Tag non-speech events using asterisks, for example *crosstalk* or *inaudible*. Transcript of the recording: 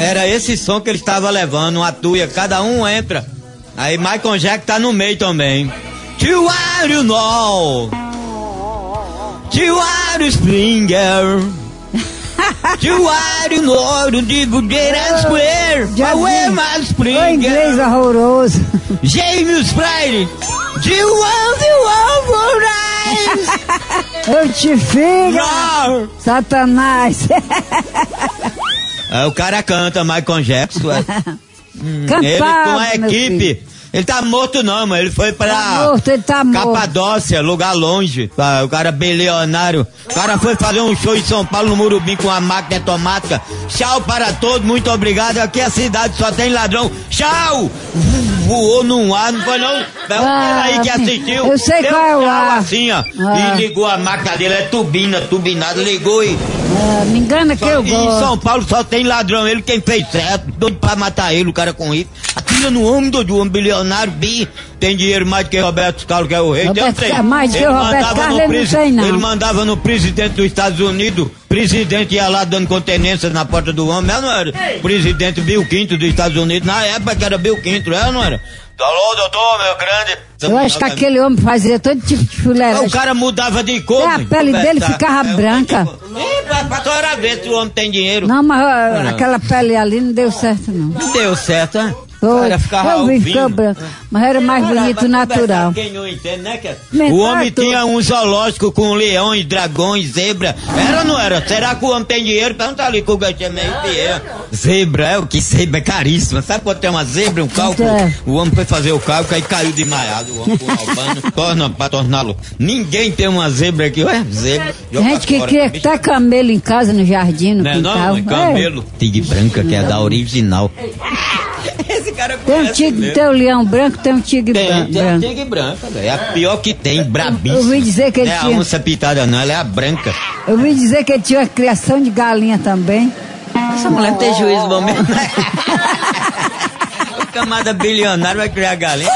Era esse som que ele estava levando, uma tuia, cada um entra. Aí Michael Jackson tá no meio também. To are you know? To are Springer? To are you know? De Budeira Square? Away my O inglês Springer? horroroso. *laughs* James Friday? Do you want the? Eu te fico! Satanás. *laughs* Aí o cara canta Michael Jackson. é. *laughs* Ele com a equipe. Ele tá morto não, mas ele foi pra Tá morto, ele tá morto. Capadócia, lugar longe. O cara bilionário. O cara foi fazer um show em São Paulo no Murubim com uma máquina automática. Tchau para todos, muito obrigado. Aqui a cidade só tem ladrão. Tchau! Voou num ar, não foi não? Foi um cara aí que Ah, assistiu. eu sei Deu qual é o ar. assim, ó. Ah. E ligou a máquina dele, é tubina, tubinado, ligou e... Ah, me engana que eu E em gosto. São Paulo só tem ladrão, ele quem fez certo, doido pra matar ele, o cara com isso. Atira no homem, doido, um bilionário, bi, tem dinheiro mais do que Roberto Carlos, que é o rei. Roberto. Carlos, mais que Ele o Roberto mandava Carlos, no ele não tem, não. Ele mandava no presidente dos Estados Unidos, presidente ia lá dando continência na porta do homem, ela não era? Presidente Bill Quinto dos Estados Unidos, na época que era Bill Quinto, ela não era? Alô, doutor, meu grande. Eu acho que aquele homem fazia todo tipo de fuleiragem. O cara mudava de cor. Até a pele dele ficava É, branca. Ih, pra, pra toda ver se o homem tem dinheiro. Não, mas aquela pele ali não deu certo, não. Não deu certo, né? Foi. O cara ficava Eu vi, branco. Mas era mais bonito natural. Quem não entende, né, que O homem tudo. tinha um zoológico com leões, dragões, zebra. Era ou não era? Será que o homem tem dinheiro? Pergunta ali com o Gatinho meio fiel. Zebra, é o que zebra é caríssima. Sabe quando tem uma zebra, um cálculo? É. O homem foi fazer o cálculo, aí caiu desmaiado. O homem com o albano, *laughs* torna pra torná-lo. Ninguém tem uma zebra aqui, ué, zebra. joga Gente que cria até camelo em casa, no jardim, no Não é quintal. não, é camelo. Tigre branca, que é da original. *laughs* Esse cara Tem um tigre, mesmo. tem o leão branco, tem um tigre Tem, bran- tem branco. tigre branca, velho. É a pior que tem, brabíssima. Eu ouvi dizer que ele Não é a tinha- onça pitada, não, ela é a branca. Eu ouvi dizer que ele tinha uma criação de galinha também. Essa mulher não tem juízo bom mesmo. *laughs* o camada bilionário vai criar galinha.